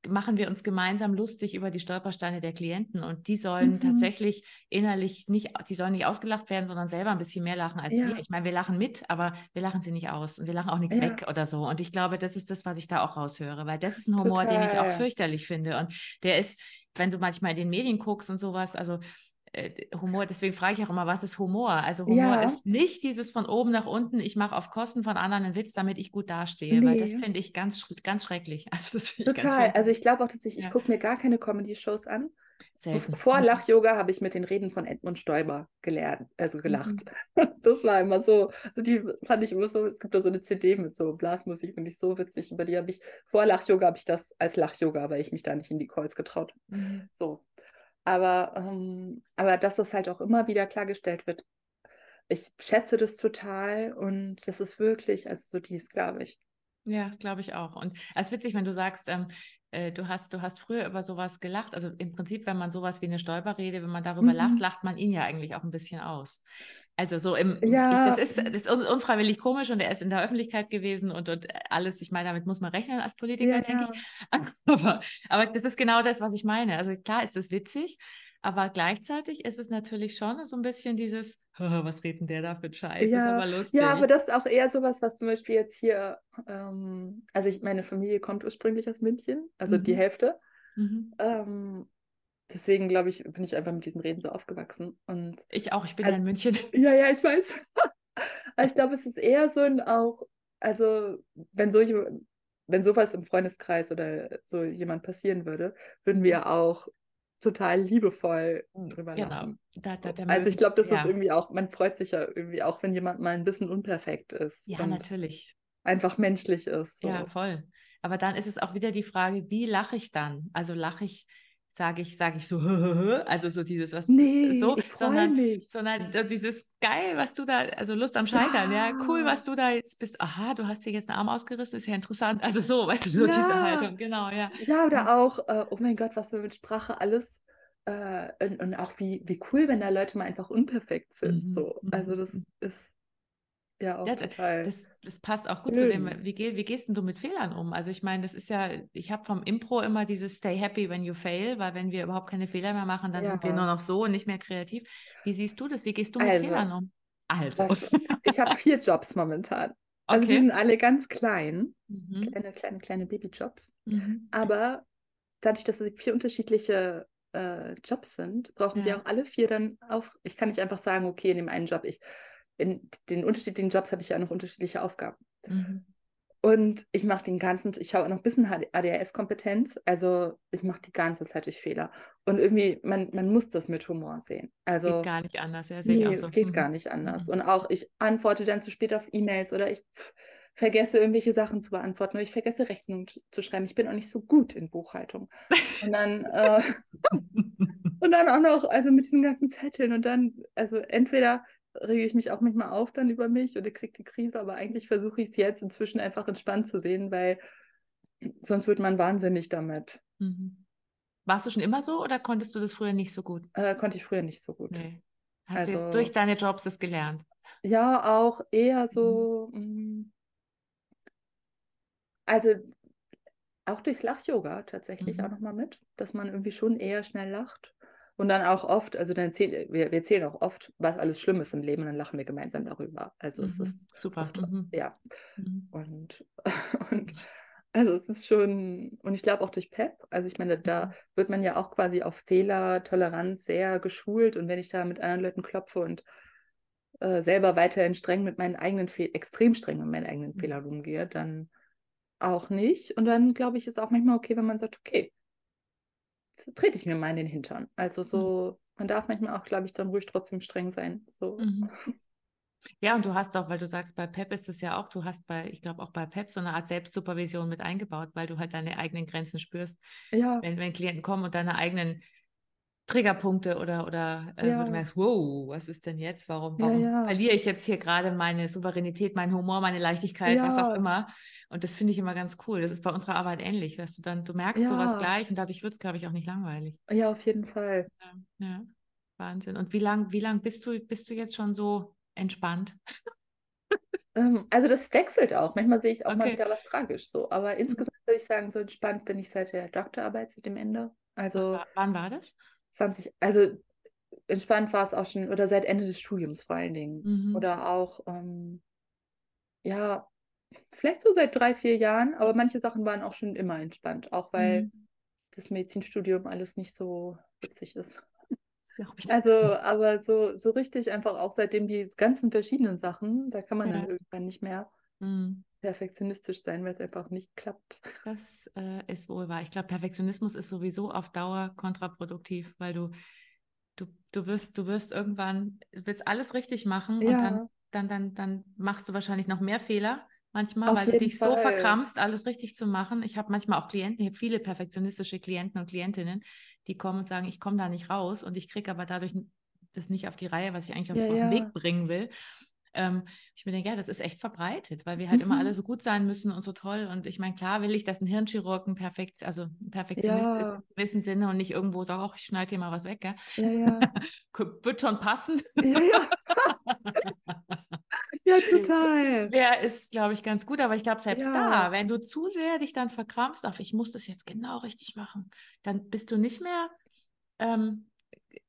machen wir uns gemeinsam lustig über die Stolpersteine der Klienten und die sollen mhm. tatsächlich innerlich nicht, die sollen nicht ausgelacht werden, sondern selber ein bisschen mehr lachen als ja. wir. Ich meine, wir lachen mit, aber wir lachen sie nicht aus und wir lachen auch nichts ja. weg oder so. Und ich glaube, das ist das, was ich da auch raushöre, weil das ist ein Humor, Total. den ich auch fürchterlich finde. Und der ist, wenn du manchmal in den Medien guckst und sowas, also Humor, deswegen frage ich auch immer, was ist Humor? Also Humor ja. ist nicht dieses von oben nach unten, ich mache auf Kosten von anderen einen Witz, damit ich gut dastehe, nee. weil das finde ich ganz, ganz schrecklich. Also das Total. also ich glaube auch tatsächlich, ja. ich gucke mir gar keine Comedy-Shows an. Selten. Vor. Lach-Yoga habe ich mit den Reden von Edmund Stoiber gelernt, also gelacht. Mhm. Das war immer so, also die fand ich immer so, es gibt da so eine CD mit so Blasmusik, finde ich so witzig. Über die habe ich, vor Lach-Yoga habe ich das als Lach-Yoga, weil ich mich da nicht in die Calls getraut. Mhm. So, aber, ähm, aber dass das halt auch immer wieder klargestellt wird. Ich schätze das total und das ist wirklich, also so dies, glaube ich. Ja, das glaube ich auch. Und es ist witzig, wenn du sagst, ähm, äh, du hast, du hast früher über sowas gelacht. Also im Prinzip, wenn man sowas wie eine Stolperrede, wenn man darüber mhm. lacht, lacht man ihn ja eigentlich auch ein bisschen aus. Also so im, ja. ich, das, ist, das ist unfreiwillig komisch und er ist in der Öffentlichkeit gewesen und, und alles, ich meine, damit muss man rechnen als Politiker, ja, denke ich. Aber, aber das ist genau das, was ich meine. Also klar ist das witzig, aber gleichzeitig ist es natürlich schon so ein bisschen dieses, was redet denn der da für Scheiß? Ja, ist aber lustig. Ja, aber das ist auch eher sowas, was zum Beispiel jetzt hier, ähm, also ich, meine Familie kommt ursprünglich aus München, also mhm. die Hälfte. Mhm. Ähm, deswegen glaube ich, bin ich einfach mit diesen Reden so aufgewachsen. Und ich auch, ich bin also, ja in München. Ja, ja, ich weiß. Aber ich glaube, es ist eher so ein auch, also wenn so wenn sowas im Freundeskreis oder so jemand passieren würde, würden wir auch total liebevoll hm, drüber genau. lachen. Da, da, also ich glaube, das ja. ist irgendwie auch, man freut sich ja irgendwie auch, wenn jemand mal ein bisschen unperfekt ist. Ja, natürlich. Einfach menschlich ist. So. Ja, voll. Aber dann ist es auch wieder die Frage, wie lache ich dann? Also lache ich sage ich, sage ich so, also so dieses was nee, so, sondern, mich. sondern dieses geil, was du da, also Lust am Scheitern, ja. ja. cool, was du da jetzt bist. Aha, du hast dir jetzt einen Arm ausgerissen, ist ja interessant. Also so, weißt du, so ja. diese Haltung, genau, ja. Ja, oder auch, äh, oh mein Gott, was wir mit Sprache alles äh, und, und, auch wie, wie cool, wenn da Leute mal einfach unperfekt sind. Mhm. So. Also das mhm. ist ja, auch ja, total. Das, das passt auch gut Schön. zu dem, wie, geh, wie gehst denn du mit Fehlern um? Also ich meine, das ist ja, ich habe vom Impro immer dieses Stay happy when you fail, weil wenn wir überhaupt keine Fehler mehr machen, dann ja. sind wir nur noch so und nicht mehr kreativ. Wie siehst du das? Wie gehst du mit also, Fehlern um? Also. Das, ich habe vier Jobs momentan. Also okay. die sind alle ganz klein, mhm. kleine, kleine, kleine Babyjobs. Mhm. Aber dadurch, dass es vier unterschiedliche äh, Jobs sind, brauchen ja. sie auch alle vier dann auf. Ich kann nicht einfach sagen, okay, in dem einen Job, ich in den unterschiedlichen Jobs habe ich ja noch unterschiedliche Aufgaben. Mhm. Und ich mache den ganzen, ich habe noch ein bisschen ADHS-Kompetenz, also ich mache die ganze Zeit durch Fehler. Und irgendwie, man, man muss das mit Humor sehen. Also, geht gar nicht anders, ja, sehe nee, ich auch so. es geht mhm. gar nicht anders. Mhm. Und auch, ich antworte dann zu spät auf E-Mails oder ich vergesse irgendwelche Sachen zu beantworten oder ich vergesse Rechnungen zu schreiben. Ich bin auch nicht so gut in Buchhaltung. Und dann, äh, und dann auch noch, also mit diesen ganzen Zetteln und dann, also entweder rege ich mich auch manchmal auf dann über mich oder kriege die Krise, aber eigentlich versuche ich es jetzt inzwischen einfach entspannt zu sehen, weil sonst wird man wahnsinnig damit. Mhm. Warst du schon immer so oder konntest du das früher nicht so gut? Äh, konnte ich früher nicht so gut. Nee. Hast also, du jetzt durch deine Jobs das gelernt? Ja, auch eher so. Mhm. Mm, also auch durchs Lach-Yoga tatsächlich mhm. auch nochmal mit, dass man irgendwie schon eher schnell lacht. Und dann auch oft, also dann erzählen, wir, wir erzählen auch oft, was alles schlimm ist im Leben und dann lachen wir gemeinsam darüber. Also mhm. es ist super. Oft, mhm. Ja. Mhm. Und, und also es ist schon, und ich glaube auch durch PEP, also ich meine, da mhm. wird man ja auch quasi auf Fehler, Toleranz sehr geschult und wenn ich da mit anderen Leuten klopfe und äh, selber weiterhin streng mit meinen eigenen Fehlern, extrem streng mit meinen eigenen mhm. Fehlern umgehe, dann auch nicht. Und dann glaube ich, ist auch manchmal okay, wenn man sagt, okay, trete ich mir mal in den Hintern. Also so, mhm. man darf manchmal auch, glaube ich, dann ruhig trotzdem streng sein. So. Mhm. Ja, und du hast auch, weil du sagst, bei PEP ist es ja auch, du hast bei, ich glaube auch bei PEP so eine Art Selbstsupervision mit eingebaut, weil du halt deine eigenen Grenzen spürst. Ja. Wenn, wenn Klienten kommen und deine eigenen Triggerpunkte oder, oder äh, Ja. wo du merkst, wow, was ist denn jetzt? Warum, Ja, warum ja. verliere ich jetzt hier gerade meine Souveränität, meinen Humor, meine Leichtigkeit, was auch Ja. immer? Und das finde ich immer ganz cool. Das ist bei unserer Arbeit ähnlich, weißt du dann, du merkst sowas Ja. gleich und dadurch wird es, glaube ich, auch nicht langweilig. Ja, auf jeden Fall. Ja, ja. Wahnsinn. Und wie lang, wie lang bist du, bist du jetzt schon so entspannt? Ähm, also das wechselt auch. Manchmal sehe ich auch mal Okay. wieder was tragisch so. Aber insgesamt würde ich sagen, so entspannt bin ich seit der Doktorarbeit, seit dem Ende. Also Wa- Wann war das? 20, also entspannt war es auch schon, oder seit Ende des Studiums vor allen Dingen. Mhm. Oder auch, ähm, ja, vielleicht so seit drei, vier Jahren, aber manche Sachen waren auch schon immer entspannt, auch weil Mhm. das Medizinstudium alles nicht so witzig ist. Also, aber so, so richtig einfach auch seitdem die ganzen verschiedenen Sachen, da kann man dann Ja. irgendwann nicht mehr Mhm. Perfektionistisch sein, weil es einfach nicht klappt. Das äh, ist wohl wahr. Ich glaube, Perfektionismus ist sowieso auf Dauer kontraproduktiv, weil du, du, du wirst, du wirst irgendwann, willst alles richtig machen und dann, Ja, dann, dann, dann machst du wahrscheinlich noch mehr Fehler manchmal, auf weil du dich so Fall. verkrampfst, alles richtig zu machen. Ich habe manchmal auch Klienten, ich habe viele perfektionistische Klienten und Klientinnen, die kommen und sagen, ich komme da nicht raus und ich kriege aber dadurch das nicht auf die Reihe, was ich eigentlich auf, Ja, auf den ja. Weg bringen will. Ähm, ich mir denke, ja, das ist echt verbreitet, weil wir halt immer Mhm. alle so gut sein müssen und so toll. Und ich meine, klar will ich, dass ein Hirnchirurg ein Perfekt, also ein Perfektionist ist Ja, im gewissen Sinne und nicht irgendwo sagt, ach, ich schneide dir mal was weg, gell? ja, ja. Wird schon passen. Ja, ja. Ja, Das total. wäre, ist, glaube ich, ganz gut, aber ich glaube, selbst da, wenn du zu sehr dich dann verkrampfst, auf ich muss das jetzt genau richtig machen, dann bist du nicht mehr ähm,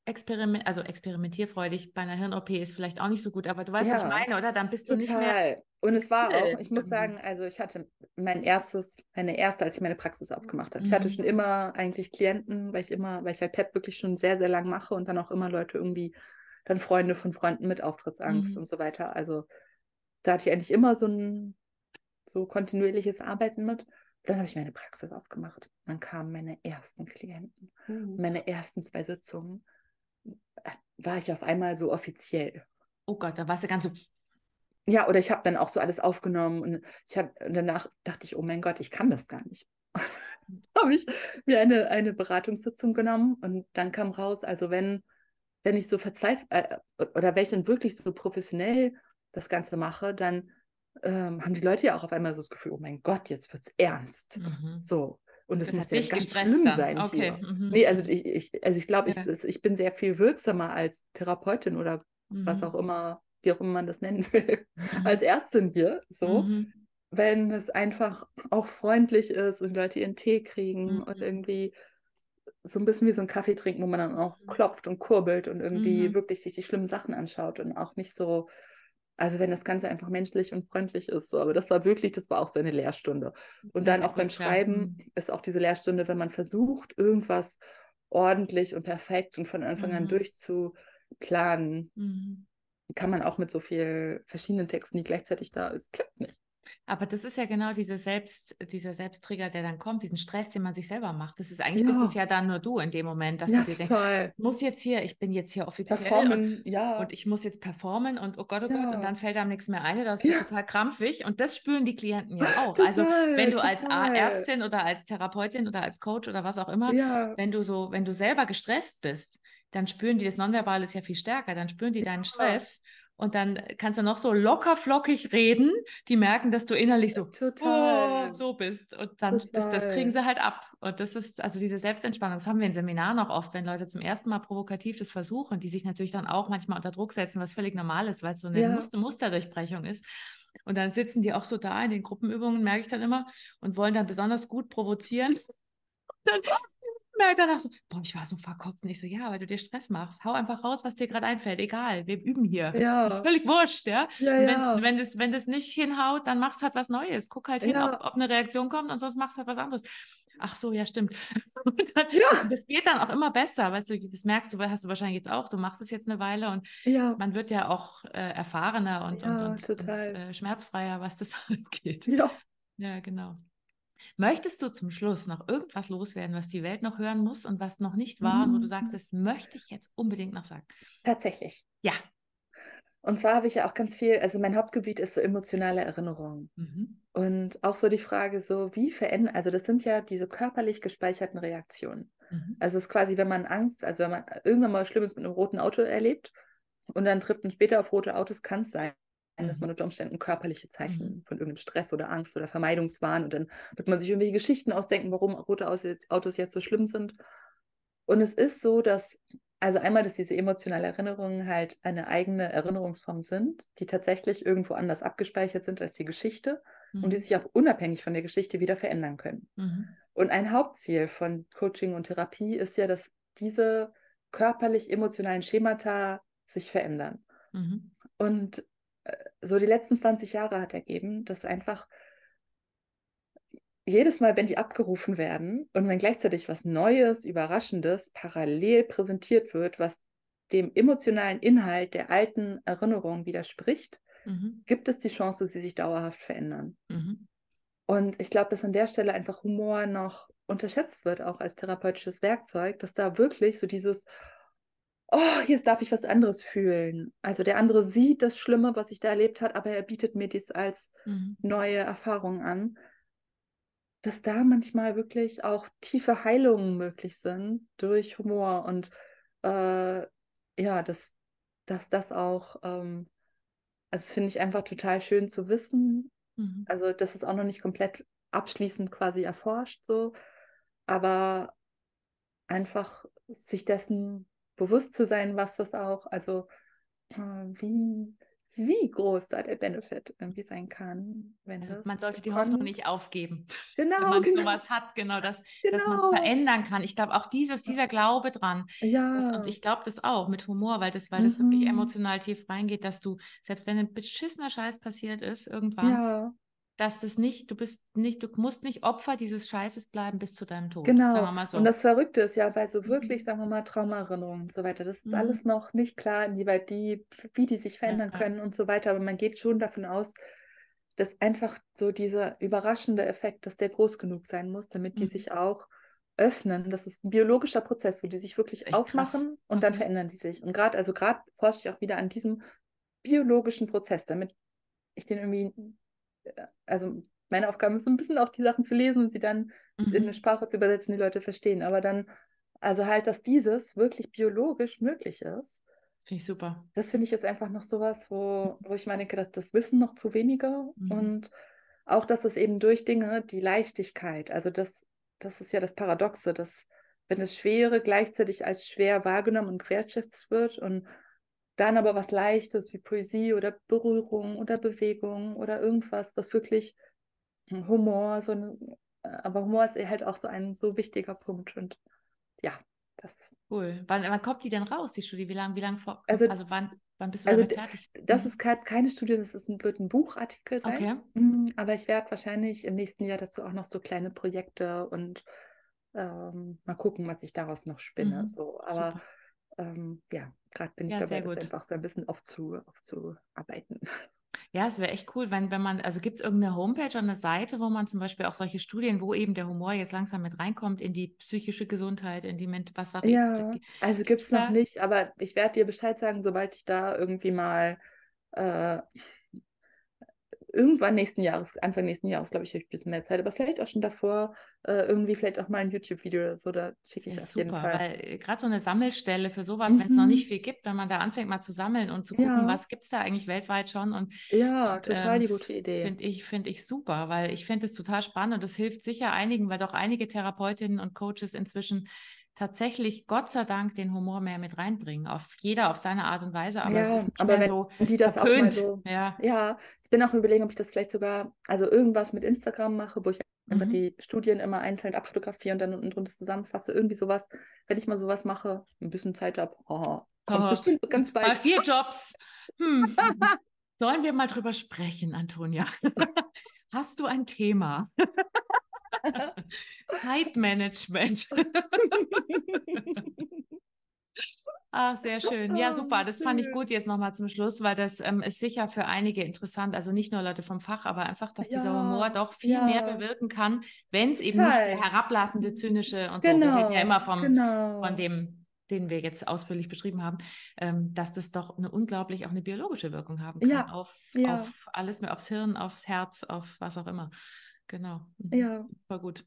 experiment, also experimentierfreudig bei einer Hirn-OP ist vielleicht auch nicht so gut, aber du weißt, was ich ja, meine, oder? Dann bist du nicht mehr total. Und es war auch, ich muss sagen, also ich hatte mein erstes, meine erste, als ich meine Praxis aufgemacht habe. Ich hatte Mhm. schon immer eigentlich Klienten, weil ich immer, weil ich halt PEP wirklich schon sehr, sehr lang mache und dann auch immer Leute irgendwie, dann Freunde von Freunden mit Auftrittsangst Mhm. und so weiter. Also da hatte ich eigentlich immer so ein so kontinuierliches Arbeiten mit. Dann habe ich meine Praxis aufgemacht. Dann kamen meine ersten Klienten. Uh. Meine ersten zwei Sitzungen war ich auf einmal so offiziell. Oh Gott, da warst du ganz so, Ja, oder ich habe dann auch so alles aufgenommen und ich habe danach dachte ich, oh mein Gott, ich kann das gar nicht. habe ich mir eine, eine Beratungssitzung genommen und dann kam raus, also wenn, wenn ich so verzweifelt äh, oder wenn ich dann wirklich so professionell das Ganze mache, dann ähm, haben die Leute ja auch auf einmal so das Gefühl, oh mein Gott, jetzt wird's ernst. mhm. So. Und es Das muss ja ganz schlimm dann. sein Okay. hier. Mhm. Nee, also ich, ich, also ich glaube, ich, Ja. das- ich bin sehr viel wirksamer als Therapeutin oder was Mhm. auch immer, wie auch immer man das nennen will, Mhm. als Ärztin hier, so, Mhm. wenn es einfach auch freundlich ist und Leute ihren Tee kriegen und Mhm. irgendwie so ein bisschen wie so ein Kaffee trinken, wo man dann auch klopft und kurbelt und irgendwie wirklich sich die schlimmen Sachen anschaut und auch nicht so, also wenn das Ganze einfach menschlich und freundlich ist, so, aber das war wirklich, das war auch so eine Lehrstunde. Und dann auch beim. Schreiben Mhm. ist auch diese Lehrstunde, wenn man versucht, irgendwas ordentlich und perfekt und von Anfang an Mhm. durchzuplanen, Mhm. kann man auch mit so viel verschiedenen Texten, die gleichzeitig da ist, klappt nicht. Aber das ist ja genau diese Selbst, dieser Selbsttrigger, der dann kommt, diesen Stress, den man sich selber macht. Das ist eigentlich bist es Ja, ja dann nur du in dem Moment, dass ja, du dir denkst, ich muss jetzt hier, ich bin jetzt hier offiziell und, Performen, ja, und ich muss jetzt performen und oh Gott, oh Gott, und ja, dann fällt einem nichts mehr ein, das ist ja, total krampfig und das spüren die Klienten ja auch. Also wenn total, du als A- total. Ärztin oder als Therapeutin oder als Coach oder was auch immer, Ja, wenn du so, wenn du selber gestresst bist, dann spüren die das Nonverbal ist ja viel stärker, dann spüren die deinen ja, Stress und dann kannst du noch so locker flockig reden, die merken, dass du innerlich so, oh, total, so bist. Und dann, das, das kriegen sie halt ab. Und das ist, also diese Selbstentspannung, das haben wir in Seminaren auch oft, wenn Leute zum ersten Mal provokativ das versuchen, die sich natürlich dann auch manchmal unter Druck setzen, was völlig normal ist, weil es so eine Ja, Muster Musterdurchbrechung ist. Und dann sitzen die auch so da in den Gruppenübungen, merke ich dann immer, und wollen dann besonders gut provozieren. Dann merke danach so, boah, ich war so verkopft. Und ich so, ja, weil du dir Stress machst. Hau einfach raus, was dir gerade einfällt. Egal, wir üben hier. Das ist ja, völlig wurscht, ja. ja, Und ja, wenn es wenn das nicht hinhaut, dann machst halt was Neues. Guck halt hin, ob, ja, ob eine Reaktion kommt und sonst machst halt was anderes. Ach so, ja, stimmt. Und, dann, und ja, das geht dann auch immer besser, weißt du, das merkst du, hast du wahrscheinlich jetzt auch, du machst es jetzt eine Weile und ja, man wird ja auch äh, erfahrener und, und, ja, und, und total. äh, schmerzfreier, was das angeht. Ja. Ja, genau. Möchtest du zum Schluss noch irgendwas loswerden, was die Welt noch hören muss und was noch nicht war und wo du sagst, Mhm. das möchte ich jetzt unbedingt noch sagen? Tatsächlich. Ja. Und zwar habe ich ja auch ganz viel, also mein Hauptgebiet ist so emotionale Erinnerungen. Mhm. Und auch so die Frage, so wie verändern, also das sind ja diese körperlich gespeicherten Reaktionen. Mhm. Also es ist quasi, wenn man Angst, also wenn man irgendwann mal Schlimmes mit einem roten Auto erlebt und dann trifft man später auf rote Autos, kann es sein, dass Mhm. man unter Umständen körperliche Zeichen Mhm. von irgendeinem Stress oder Angst oder Vermeidungswahn und dann wird man sich irgendwelche Geschichten ausdenken, warum rote Autos jetzt so schlimm sind. Und es ist so, dass, also einmal, dass diese emotionale Erinnerungen halt eine eigene Erinnerungsform sind, die tatsächlich irgendwo anders abgespeichert sind als die Geschichte und die Mhm. sich auch unabhängig von der Geschichte wieder verändern können. Mhm. Und ein Hauptziel von Coaching und Therapie ist ja, dass diese körperlich-emotionalen Schemata sich verändern. Mhm. Und so die letzten 20 Jahre hat ergeben, dass einfach jedes Mal, wenn die abgerufen werden und wenn gleichzeitig was Neues, Überraschendes parallel präsentiert wird, was dem emotionalen Inhalt der alten Erinnerung widerspricht, Mhm. gibt es die Chance, dass sie sich dauerhaft verändern. Mhm. Und ich glaube, dass an der Stelle einfach Humor noch unterschätzt wird, auch als therapeutisches Werkzeug, dass da wirklich so dieses, oh, jetzt darf ich was anderes fühlen. Also der andere sieht das Schlimme, was ich da erlebt habe, aber er bietet mir dies als Mhm. neue Erfahrung an, dass da manchmal wirklich auch tiefe Heilungen möglich sind durch Humor und äh, ja, dass, dass das auch, ähm, also das finde ich einfach total schön zu wissen. Mhm. Also das ist auch noch nicht komplett abschließend quasi erforscht so, aber einfach sich dessen bewusst zu sein, was das auch, also äh, wie, wie groß da der Benefit irgendwie sein kann, wenn Also das man sollte die. Hoffnung nicht aufgeben, Genau, wenn man genau, sowas hat, genau, dass, dass man es genau. verändern kann. Ich glaube auch dieses, dieser Glaube dran, das, Ja. und ich glaube das auch mit Humor, weil das, weil das wirklich Mhm. emotional tief reingeht, dass du, selbst wenn ein beschissener Scheiß passiert ist, irgendwann, Ja, dass das nicht, du bist nicht, du musst nicht Opfer dieses Scheißes bleiben bis zu deinem Tod. Genau. so. Und das Verrückte ist ja, weil so wirklich, Mhm. sagen wir mal, Traumaerinnerungen und so weiter, das ist Mhm. alles noch nicht klar, inwieweit die, wie die sich verändern Ja. können und so weiter. Aber man geht schon davon aus, dass einfach so dieser überraschende Effekt, dass der groß genug sein muss, damit die Mhm. sich auch öffnen. Das ist ein biologischer Prozess, wo die sich wirklich echt krass. aufmachen und dann Okay. verändern die sich. Und gerade, also gerade forsche ich auch wieder an diesem biologischen Prozess, damit ich den irgendwie, also meine Aufgabe ist so ein bisschen auch die Sachen zu lesen und sie dann in eine Mhm. Sprache zu übersetzen, die Leute verstehen. Aber dann, also halt, dass dieses wirklich biologisch möglich ist, Das finde ich super. das finde ich jetzt einfach noch sowas, wo, wo ich denke, dass das wissen noch zu wenige Mhm. und auch, dass es eben durch Dinge, die Leichtigkeit, also das, das ist ja das Paradoxe, dass wenn das Schwere gleichzeitig als schwer wahrgenommen und gewertschätzt wird und dann aber was Leichtes wie Poesie oder Berührung oder Bewegung oder irgendwas, was wirklich Humor, so ein, aber Humor ist halt auch so ein so wichtiger Punkt und ja, das. Cool. Wann, wann kommt die denn raus, die Studie? Wie lange, wie lang vor? Also- Also, wann, wann bist du Also damit fertig? Das Mhm. ist kein, keine Studie, das ist ein, wird ein Buchartikel sein. Okay. Mm, Aber ich werde wahrscheinlich im nächsten Jahr dazu auch noch so kleine Projekte und ähm, mal gucken, was ich daraus noch spinne. Mhm. So. Aber Super. Ähm, ja, gerade bin ich Ja, dabei, das einfach so ein bisschen aufzu, aufzuarbeiten. Ja, es wäre echt cool, wenn, wenn man, also gibt es irgendeine Homepage oder eine Seite, wo man zum Beispiel auch solche Studien, wo eben der Humor jetzt langsam mit reinkommt in die psychische Gesundheit, in die Ment was war Ja, also gibt es noch nicht, aber ich werde dir Bescheid sagen, sobald ich da irgendwie mal äh, irgendwann nächsten Jahres, Anfang nächsten Jahres, glaube ich, habe ich ein bisschen mehr Zeit, aber vielleicht auch schon davor, äh, irgendwie vielleicht auch mal ein YouTube-Video oder so, da Das schicke ich wäre auf jeden Fall. weil gerade so eine Sammelstelle für sowas, wenn es noch Mhm. nicht viel gibt, wenn man da anfängt mal zu sammeln und zu gucken, Ja. was gibt es da eigentlich weltweit schon und Ja, Und, total ähm, die gute Idee. Finde ich, find ich super, weil ich finde es total spannend und das hilft sicher einigen, weil doch einige Therapeutinnen und Coaches inzwischen tatsächlich, Gott sei Dank, den Humor mehr mit reinbringen. Auf jeder auf seine Art und Weise, aber es Ja, ist nicht aber mehr wenn so die das auch mal so, Ja. ja, ich bin auch überlegen, ob ich das vielleicht sogar, also irgendwas mit Instagram mache, wo ich einfach Mhm. die Studien immer einzeln abfotografiere und dann unten drunter zusammenfasse, irgendwie sowas, wenn ich mal sowas mache, ein bisschen Zeit habe, haha, kommt Haha. bestimmt ganz bald. vier Jobs. Hm. Sollen wir mal drüber sprechen, Antonia? Hast du ein Thema? Zeitmanagement. Ah, sehr schön. Ja, super. Das fand ich gut jetzt nochmal zum Schluss, weil das ähm, ist sicher für einige interessant. Also nicht nur Leute vom Fach, aber einfach, dass dieser Ja, Humor doch viel mehr ja. bewirken kann, wenn es eben nicht der herablassende, zynische und so. Wir reden ja Genau, immer vom, genau. von dem den wir jetzt ausführlich beschrieben haben, ähm, dass das doch eine unglaublich auch eine biologische Wirkung haben kann Ja, auf, auf alles mehr, aufs Hirn, aufs Herz, auf was auch immer. Genau. Mhm. Ja. War gut.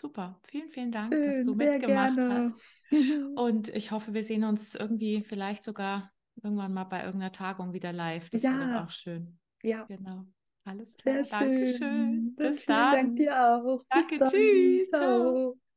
Super. Vielen, vielen Dank, dass Schön, du sehr mitgemacht gerne. hast. Und ich hoffe, wir sehen uns irgendwie vielleicht sogar irgendwann mal bei irgendeiner Tagung wieder live. Das wäre Ja. doch auch schön. ja, Genau. Alles klar. sehr Dankeschön. schön. Bis vielen Dank dann. dir auch. Bis Danke, dann. tschüss, ciao. Ciao.